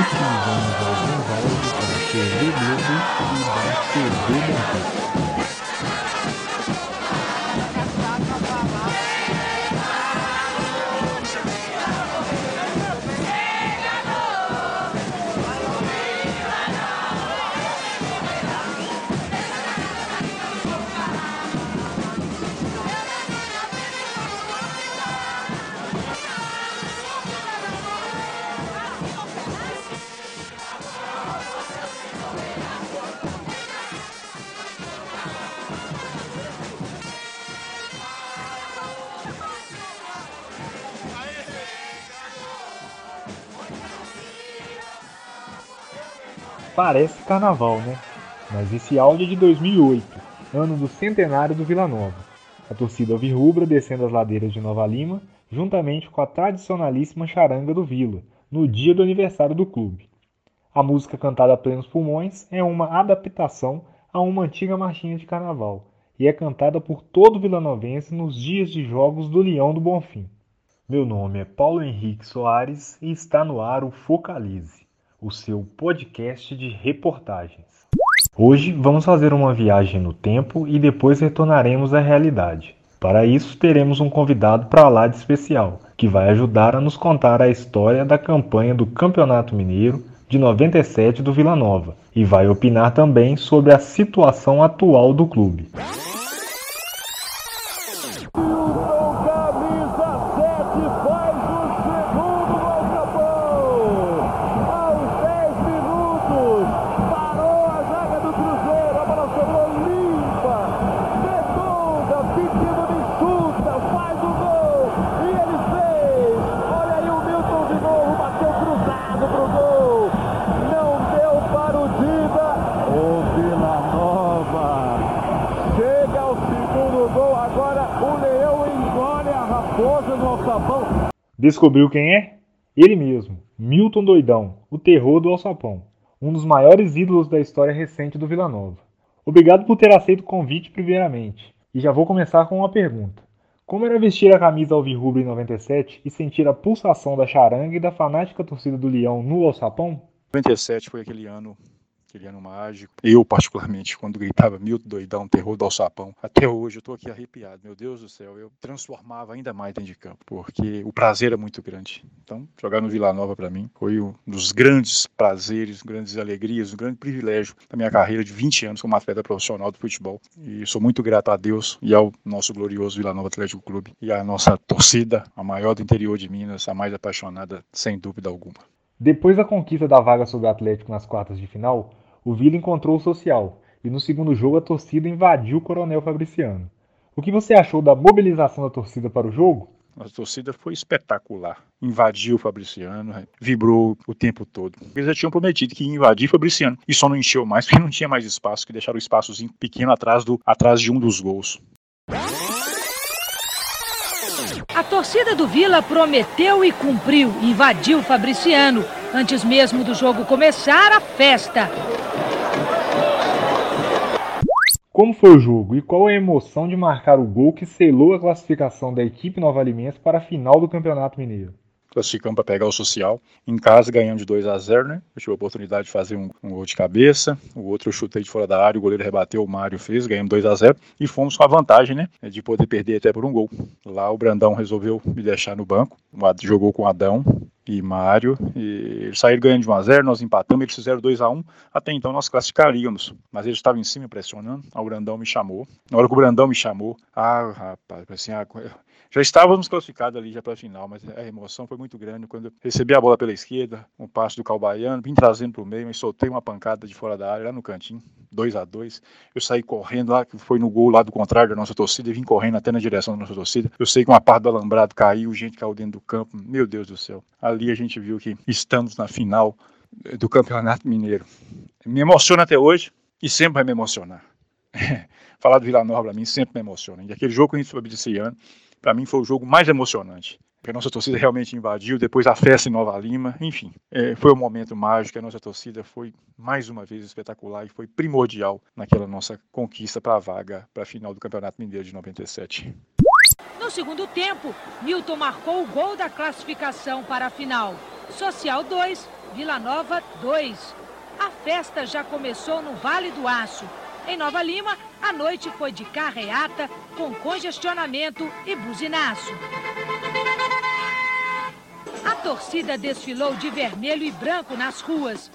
utilizamos alguns áudios da TV Globo e da TV Bandeira. Parece carnaval, né? Mas esse áudio é de 2008, ano do centenário do Vila Nova. A torcida alvirrubra descendo as ladeiras de Nova Lima, juntamente com a tradicionalíssima charanga do Vila, no dia do aniversário do clube. A música cantada a plenos pulmões é uma adaptação a uma antiga marchinha de carnaval e é cantada por todo vilanovense nos dias de jogos do Leão do Bonfim. Meu nome é Paulo Henrique Soares e está no ar o Focalize o seu podcast de reportagens. Hoje vamos fazer uma viagem no tempo e depois retornaremos à realidade. Para isso, teremos um convidado para lá de especial, que vai ajudar a nos contar a história da campanha do Campeonato Mineiro de 97 do Vila Nova e vai opinar também sobre a situação atual do clube. Descobriu quem é? Ele mesmo, Milton Doidão, o terror do alçapão, um dos maiores ídolos da história recente do Vila Nova. Obrigado por ter aceito o convite primeiramente. E já vou começar com uma pergunta. Como era vestir a camisa alvirrubra em 97 e sentir a pulsação da charanga e da fanática torcida do Leão no alçapão? 97 foi aquele ano aquele ano mágico. Eu, particularmente, quando gritava Milton Doidão, terror do alçapão, até hoje eu tô aqui arrepiado. Meu Deus do céu, eu transformava ainda mais dentro de campo, porque o prazer é muito grande. Então, jogar no Vila Nova para mim foi um dos grandes prazeres, grandes alegrias, um grande privilégio da minha carreira de 20 anos como atleta profissional do futebol. E sou muito grato a Deus e ao nosso glorioso Vila Nova Atlético Clube e à nossa torcida, a maior do interior de Minas, a mais apaixonada, sem dúvida alguma. Depois da conquista da vaga sobre o Atlético nas quartas de final, o Vila encontrou o social e no segundo jogo a torcida invadiu o Coronel Fabriciano. O que você achou da mobilização da torcida para o jogo? A torcida foi espetacular. Invadiu o Fabriciano, vibrou o tempo todo. Eles já tinham prometido que ia invadir o Fabriciano e só não encheu mais porque não tinha mais espaço, que deixaram o espaçozinho pequeno atrás, do, atrás de um dos gols. A torcida do Vila prometeu e cumpriu, invadiu Fabriciano. Antes mesmo do jogo começar, a festa. Como foi o jogo e qual a emoção de marcar o gol que selou a classificação da equipe Nova Alimentos para a final do Campeonato Mineiro? Classificamos para pegar o social. Em casa ganhamos de 2 a 0 né? Eu tive a oportunidade de fazer um, um, gol de cabeça, o outro eu chutei de fora da área, o goleiro rebateu, o Mário fez, ganhamos 2 a 0 e fomos com a vantagem, né? De poder perder até por um gol. Lá o Brandão resolveu me deixar no banco, jogou com o Adão, e Mário, e eles saíram ganhando de 1x0, nós empatamos, eles fizeram 2x1, até então nós classificaríamos, mas eles estavam em cima pressionando, o Brandão me chamou, na hora que o Brandão me chamou, ah, rapaz, assim, ah, já estávamos classificados ali já para a final, mas a emoção foi muito grande quando eu recebi a bola pela esquerda, um passo do Calbaiano, vim trazendo para o meio, e soltei uma pancada de fora da área, lá no cantinho, 2 a 2 Eu saí correndo lá, que foi no gol lá do contrário da nossa torcida, e vim correndo até na direção da nossa torcida. Eu sei que uma parte do alambrado caiu, gente caiu dentro do campo, meu Deus do céu. Ali a gente viu que estamos na final do Campeonato Mineiro. Me emociona até hoje e sempre vai me emocionar. Falar do Vila Nova para mim sempre me emociona. E aquele jogo que a gente soube desse ano, para mim foi o jogo mais emocionante. Porque a nossa torcida realmente invadiu, depois a festa em Nova Lima, enfim, é, foi um momento mágico. A nossa torcida foi mais uma vez espetacular e foi primordial naquela nossa conquista para a vaga para a final do Campeonato Mineiro de 97. No segundo tempo, Milton marcou o gol da classificação para a final. Social 2, Vila Nova 2. A festa já começou no Vale do Aço. Em Nova Lima, a noite foi de carreata, com congestionamento e buzinaço. A torcida desfilou de vermelho e branco nas ruas.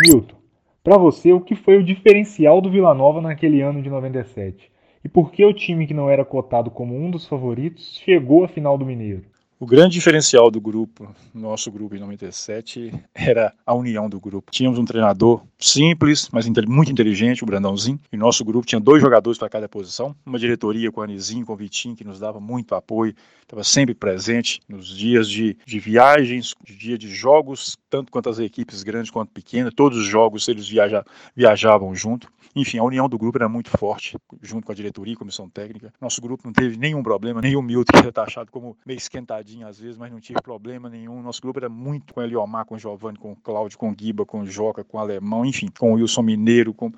Milton, para você, o que foi o diferencial do Vila Nova naquele ano de 97? E por que o time que não era cotado como um dos favoritos chegou à final do Mineiro? O grande diferencial do grupo, nosso grupo em 97, era a união do grupo. Tínhamos um treinador simples, mas muito inteligente, o Brandãozinho, e nosso grupo tinha dois jogadores para cada posição, uma diretoria com o Anizinho, com o Vitinho, que nos dava muito apoio, estava sempre presente nos dias de, de viagens, de dia de jogos, tanto quanto as equipes grandes quanto pequenas, todos os jogos eles viaja, viajavam junto. Enfim, a união do grupo era muito forte, junto com a diretoria e comissão técnica. Nosso grupo não teve nenhum problema, nem Milton, que era taxado como meio esquentadinho às vezes, mas não tive problema nenhum. Nosso grupo era muito com o Eliomar, com o Giovanni, com o Cláudio, com o Guiba, com o Joca, com o Alemão, enfim, com o Wilson Mineiro, com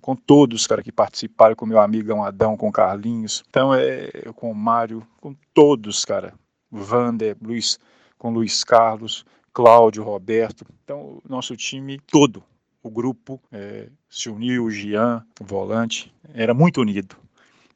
com todos, cara, que participaram, com meu amigo Adão, com Carlinhos, então é com o Mário, com todos, cara, Vander, Luiz, com Luiz Carlos, Cláudio, Roberto, então nosso time todo o grupo é, se uniu, o Gian, o volante, era muito unido.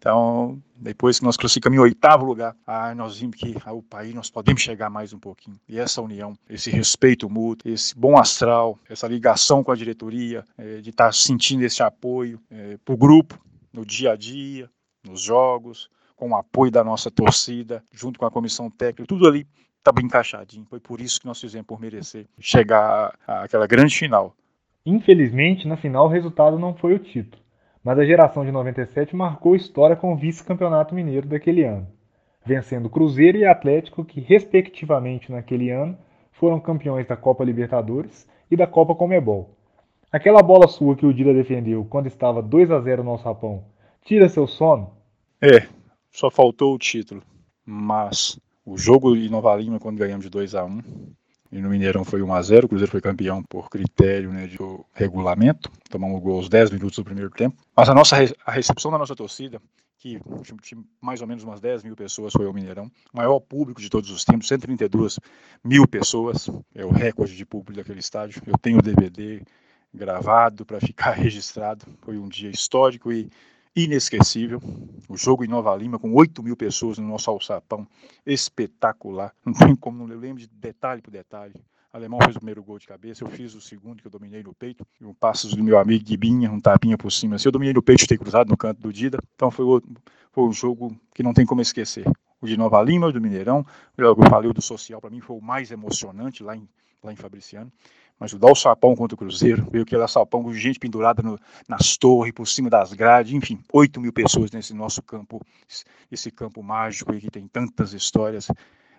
Então, depois que nós classificamos em oitavo lugar, ah, nós vimos que ah, o país nós podemos chegar mais um pouquinho. E essa união, esse respeito mútuo, esse bom astral, essa ligação com a diretoria, é, de estar tá sentindo esse apoio é, para o grupo, no dia a dia, nos jogos, com o apoio da nossa torcida, junto com a comissão técnica, tudo ali estava encaixadinho. Foi por isso que nós fizemos por merecer chegar àquela grande final. Infelizmente, na final o resultado não foi o título, mas a geração de 97 marcou história com o vice-campeonato mineiro daquele ano, vencendo Cruzeiro e Atlético, que respectivamente naquele ano foram campeões da Copa Libertadores e da Copa Comebol. Aquela bola sua que o Dida defendeu quando estava 2 a 0 no Alçapão, tira seu sono? É, só faltou o título, mas o jogo de Nova Lima quando ganhamos de 2 a 1 e no Mineirão foi 1 a 0 o Cruzeiro foi campeão por critério né, de regulamento, tomamos gol aos 10 minutos do primeiro tempo. Mas a nossa a recepção da nossa torcida, que tinha mais ou menos umas 10 mil pessoas, foi ao Mineirão, maior público de todos os tempos, 132 mil pessoas, é o recorde de público daquele estádio. Eu tenho o DVD gravado para ficar registrado, foi um dia histórico e inesquecível. O jogo em Nova Lima, com 8 mil pessoas no nosso alçapão, espetacular. Não tem como não lembro de detalhe por detalhe. O alemão fez o primeiro gol de cabeça, eu fiz o segundo, que eu dominei no peito. E um passo do meu amigo Guibinha, um tapinha por cima. Assim, eu dominei no peito, ter cruzado no canto do Dida. Então foi, outro, foi um jogo que não tem como esquecer. O de Nova Lima, o do Mineirão. Eu falei, o do Social, para mim foi o mais emocionante lá em, lá em Fabriciano mas o o sapão contra o Cruzeiro, veio aquele sapão com gente pendurada no, nas torres, por cima das grades, enfim, 8 mil pessoas nesse nosso campo, esse campo mágico aí que tem tantas histórias,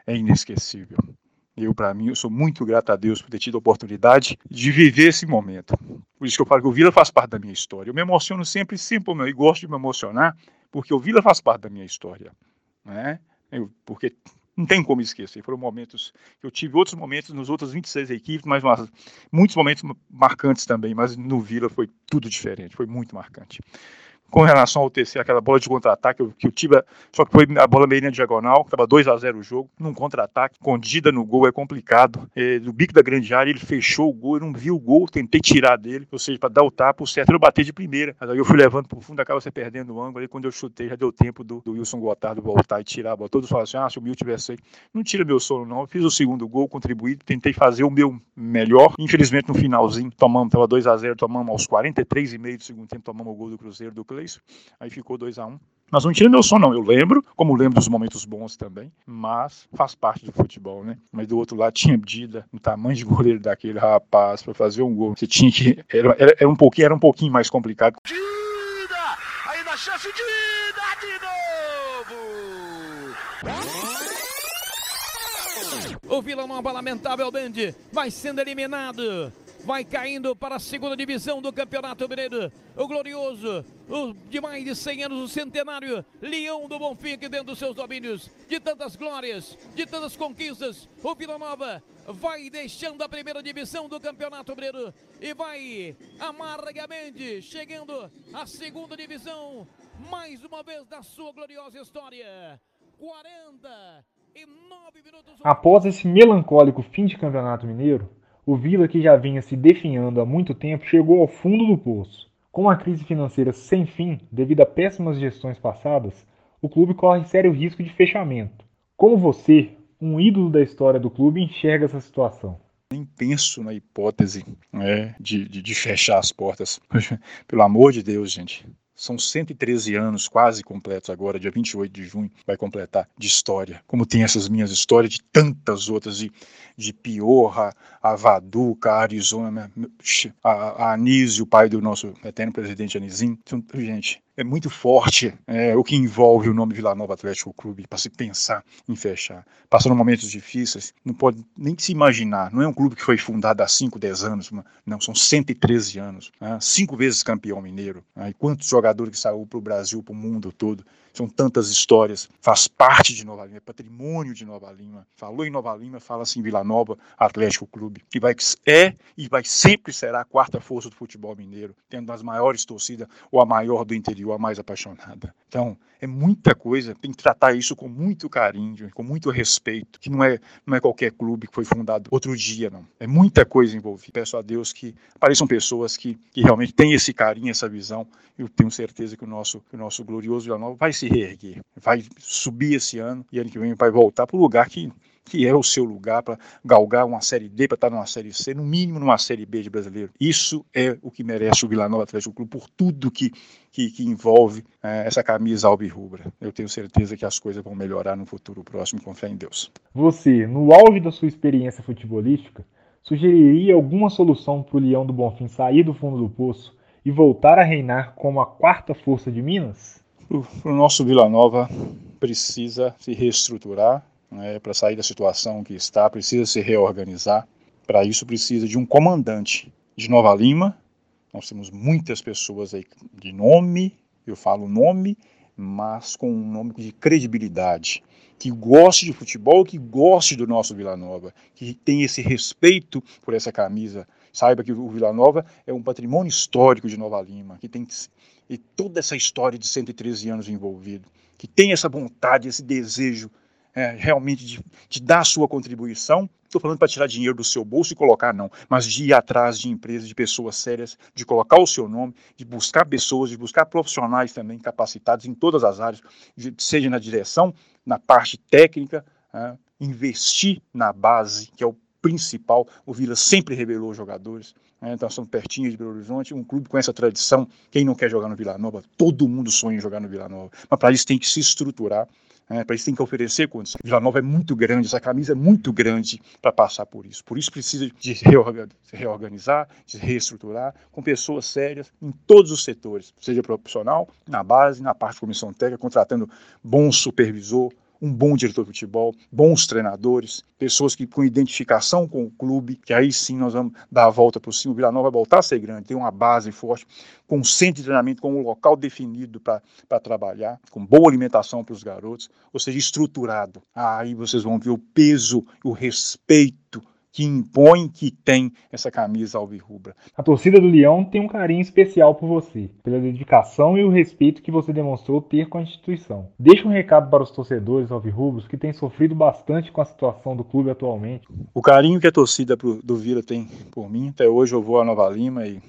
é inesquecível. Eu, para mim, eu sou muito grato a Deus por ter tido a oportunidade de viver esse momento. Por isso que eu falo que o Vila faz parte da minha história. Eu me emociono sempre, sempre, e gosto de me emocionar, porque o Vila faz parte da minha história. Né? Eu, porque não tem como esquecer. Foram momentos eu tive outros momentos nos outros 26 equipes, mas muitos momentos marcantes também, mas no Vila foi tudo diferente, foi muito marcante com relação ao TC, aquela bola de contra-ataque que o Tiba, só que foi a bola meio na diagonal, estava 2 a 0 o jogo, num contra-ataque, escondida no gol é complicado. É, do bico da grande área, ele fechou o gol, eu não vi o gol, tentei tirar dele, ou seja, para dar o tapa, o certo eu bater de primeira. Mas aí eu fui levando pro fundo, acaba você perdendo o ângulo, aí quando eu chutei, já deu tempo do, do Wilson Gotardo voltar e tirar a bola. Todos falaram assim: ah, se o Mil tivesse aí, não tira meu sono, não. Eu fiz o segundo gol, contribuí, tentei fazer o meu melhor. Infelizmente, no finalzinho, tomamos, estava 2 a 0 tomamos aos 43 e meio do segundo tempo, tomamos o gol do Cruzeiro do Cleison. Aí ficou 2 a 1 um. Mas não tira meu som, não. Eu lembro, como lembro dos momentos bons também, mas faz parte do futebol, né? Mas do outro lado tinha Dida, o tamanho de goleiro daquele rapaz, para fazer um gol. Você tinha que. Era, era, era, um pouquinho, era um pouquinho mais complicado. Dida! Aí na chance, Dida de novo! O Vila Nova lamentavelmente vai sendo eliminado vai caindo para a segunda divisão do Campeonato Mineiro. O glorioso, o de mais de 100 anos, o centenário Leão do Bonfim, que dentro dos seus domínios, de tantas glórias, de tantas conquistas, o Vila Nova vai deixando a primeira divisão do Campeonato Mineiro e vai amargamente chegando à segunda divisão, mais uma vez da sua gloriosa história. 49 minutos. Após esse melancólico fim de Campeonato Mineiro, O Vila, que já vinha se definhando há muito tempo, chegou ao fundo do poço. Com uma crise financeira sem fim, devido a péssimas gestões passadas, o clube corre sério risco de fechamento. Como você, um ídolo da história do clube, enxerga essa situação? Nem penso na hipótese né, de, de, de fechar as portas. Pelo amor de Deus, gente. São 113 anos quase completos agora, dia 28 de junho, vai completar de história. Como tem essas minhas histórias de tantas outras, de, de Piorra, a Vaduca, a Arizona, a, a Anísio, o pai do nosso eterno presidente Anisim. Então, gente, é muito forte é, o que envolve o nome Vila Nova Atlético Clube para se pensar em fechar. Passando momentos difíceis, não pode nem se imaginar. Não é um clube que foi fundado há 5, 10 anos, não, são 113 anos. Né? Cinco vezes campeão mineiro. Né? E quantos jogadores que saíram para o Brasil, para o mundo todo. São tantas histórias. Faz parte de Nova Lima, é patrimônio de Nova Lima. Falou em Nova Lima, fala assim Vila Nova Atlético Clube. E vai, é e vai sempre será a quarta força do futebol mineiro, tendo as maiores torcidas ou a maior do interior a mais apaixonada. Então, é muita coisa, tem que tratar isso com muito carinho, com muito respeito, que não é, não é qualquer clube que foi fundado outro dia, não. É muita coisa envolvida. Peço a Deus que apareçam pessoas que, que realmente têm esse carinho, essa visão. Eu tenho certeza que o nosso, que o nosso glorioso Vila Nova vai se reerguer, vai subir esse ano e ano que vem vai voltar para o lugar que que é o seu lugar para galgar uma Série D, para estar numa Série C, no mínimo numa Série B de brasileiro. Isso é o que merece o Vila Nova Atlético Clube por tudo que, que, que envolve é, essa camisa alvirrubra. Eu tenho certeza que as coisas vão melhorar no futuro próximo, com fé em Deus. Você, no auge da sua experiência futebolística, sugeriria alguma solução para o Leão do Bonfim sair do fundo do poço e voltar a reinar como a quarta força de Minas? O nosso Vila Nova precisa se reestruturar, né, para sair da situação que está, precisa se reorganizar. Para isso, precisa de um comandante de Nova Lima. Nós temos muitas pessoas aí de nome, eu falo nome, mas com um nome de credibilidade, que goste de futebol, que goste do nosso Vila Nova, que tem esse respeito por essa camisa. Saiba que o Vila Nova é um patrimônio histórico de Nova Lima, que tem e toda essa história de 113 anos envolvido, que tem essa vontade, esse desejo é, realmente de, de, dar a sua contribuição. Estou falando para tirar dinheiro do seu bolso e colocar, não, mas de ir atrás de empresas, de pessoas sérias, de colocar o seu nome, de buscar pessoas, de buscar profissionais também capacitados em todas as áreas, seja na direção, na parte técnica, é, investir na base, que é o principal. O Vila sempre revelou jogadores. É, então, estamos pertinho de Belo Horizonte, um clube com essa tradição. Quem não quer jogar no Vila Nova? Todo mundo sonha em jogar no Vila Nova. Mas para isso tem que se estruturar é, para isso tem que oferecer condições. Vila Nova é muito grande, essa camisa é muito grande para passar por isso. Por isso precisa de reorganizar, de reestruturar, com pessoas sérias em todos os setores, seja profissional, na base, na parte de comissão técnica, contratando bom supervisor, um bom diretor de futebol, bons treinadores, pessoas que com identificação com o clube, que aí sim nós vamos dar a volta por cima. O Vila Nova vai voltar a ser grande, tem uma base forte, com um centro de treinamento, com um local definido para trabalhar, com boa alimentação para os garotos, ou seja, estruturado. Aí vocês vão ver o peso, o respeito que impõe que tem essa camisa alvirrubra. A torcida do Leão tem um carinho especial por você, pela dedicação e o respeito que você demonstrou ter com a instituição. Deixa um recado para os torcedores alvirrubros que têm sofrido bastante com a situação do clube atualmente. O carinho que a torcida do Vila tem por mim, até hoje eu vou a Nova Lima e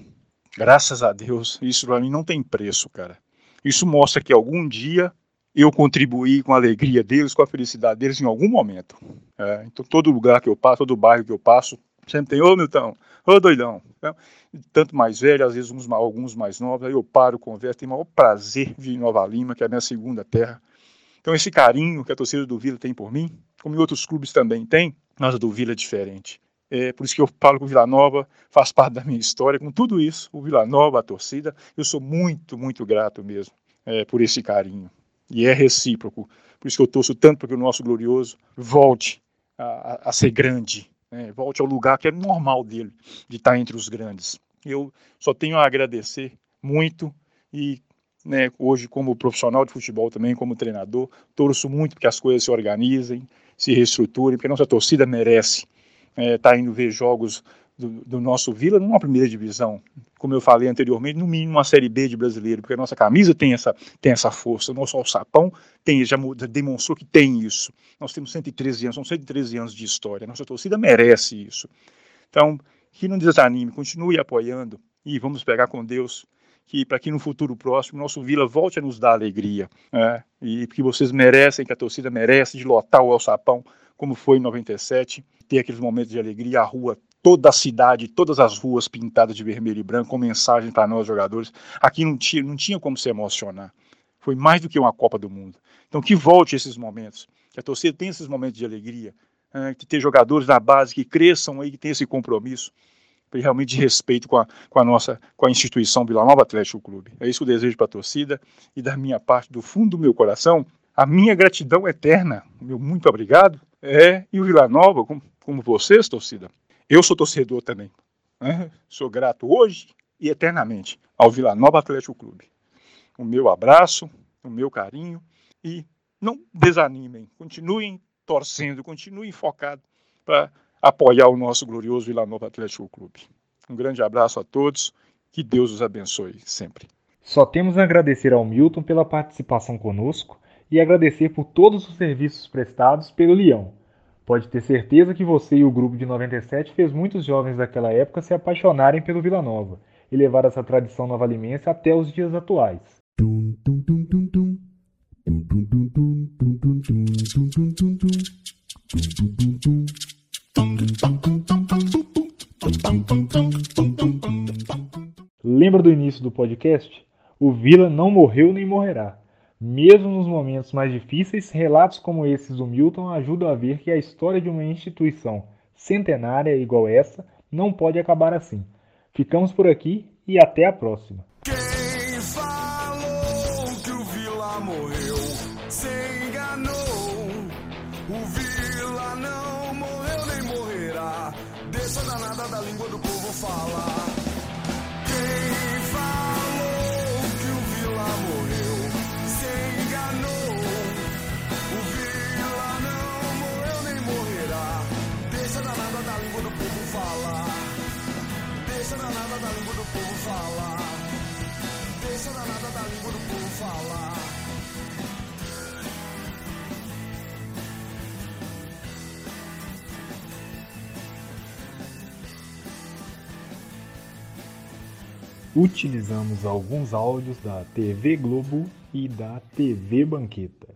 graças a Deus, isso para mim não tem preço, cara. Isso mostra que algum dia eu contribuí com a alegria deles, com a felicidade deles em algum momento. É, então, todo lugar que eu passo, todo bairro que eu passo, sempre tem, ô Milton, ô doidão. Então, tanto mais velho, às vezes uns, alguns mais novos, aí eu paro, converso, tenho o maior prazer de em Nova Lima, que é a minha segunda terra. Então, esse carinho que a torcida do Vila tem por mim, como em outros clubes também tem, mas a do Vila é diferente. É por isso que eu falo que o Vila Nova faz parte da minha história. Com tudo isso, o Vila Nova, a torcida, eu sou muito, muito grato mesmo é, por esse carinho. E é recíproco. Por isso que eu torço tanto para que o nosso glorioso volte a, a ser grande, né? volte ao lugar que é normal dele, de estar entre os grandes. Eu só tenho a agradecer muito e né, hoje como profissional de futebol também, como treinador, torço muito para que as coisas se organizem, se reestruturem, porque a nossa torcida merece estar é, tá indo ver jogos do, do, nosso Vila numa primeira divisão, como eu falei anteriormente, no mínimo uma Série B de brasileiro, porque a nossa camisa tem essa, tem essa força, o nosso alçapão tem, já demonstrou que tem isso. Nós temos 113 anos, são 113 anos de história, nossa torcida merece isso. Então, que não desanime, continue apoiando e vamos pegar com Deus que para que no futuro próximo nosso Vila volte a nos dar alegria né? e que vocês merecem, que a torcida merece de lotar o El Sapão como foi em 97, ter aqueles momentos de alegria, a rua, toda a cidade, todas as ruas pintadas de vermelho e branco com mensagem para nós jogadores. Aqui não tinha, não tinha como se emocionar. Foi mais do que uma Copa do Mundo. Então que volte esses momentos, que a torcida tenha esses momentos de alegria, né? que ter jogadores da base que cresçam aí, que tenham esse compromisso realmente de respeito com a, com a nossa com a instituição Vila Nova Atlético Clube. É isso que eu desejo para a torcida e da minha parte, do fundo do meu coração, a minha gratidão eterna, meu muito obrigado, é e o Vila Nova, como, como vocês, torcida. Eu sou torcedor também. Né? Sou grato hoje e eternamente ao Vila Nova Atlético Clube. O meu abraço, o meu carinho e não desanimem, continuem torcendo, continuem focados para apoiar o nosso glorioso Vila Nova Atlético Clube. Um grande abraço a todos, que Deus os abençoe sempre. Só temos a agradecer ao Milton pela participação conosco e agradecer por todos os serviços prestados pelo Leão. Pode ter certeza que você e o grupo de 97 fez muitos jovens daquela época se apaixonarem pelo Vila Nova e levar essa tradição nova-limense até os dias atuais. Lembra do início do podcast? O Vila não morreu nem morrerá. Mesmo nos momentos mais difíceis, relatos como esses do Milton ajudam a ver que a história de uma instituição centenária igual essa não pode acabar assim. Ficamos por aqui e até a próxima. Quem falou que o Vila morreu se enganou. O Vila não morreu nem morrerá. Deixa danada da língua do povo falar. Utilizamos alguns áudios da TV Globo e da TV Banqueta.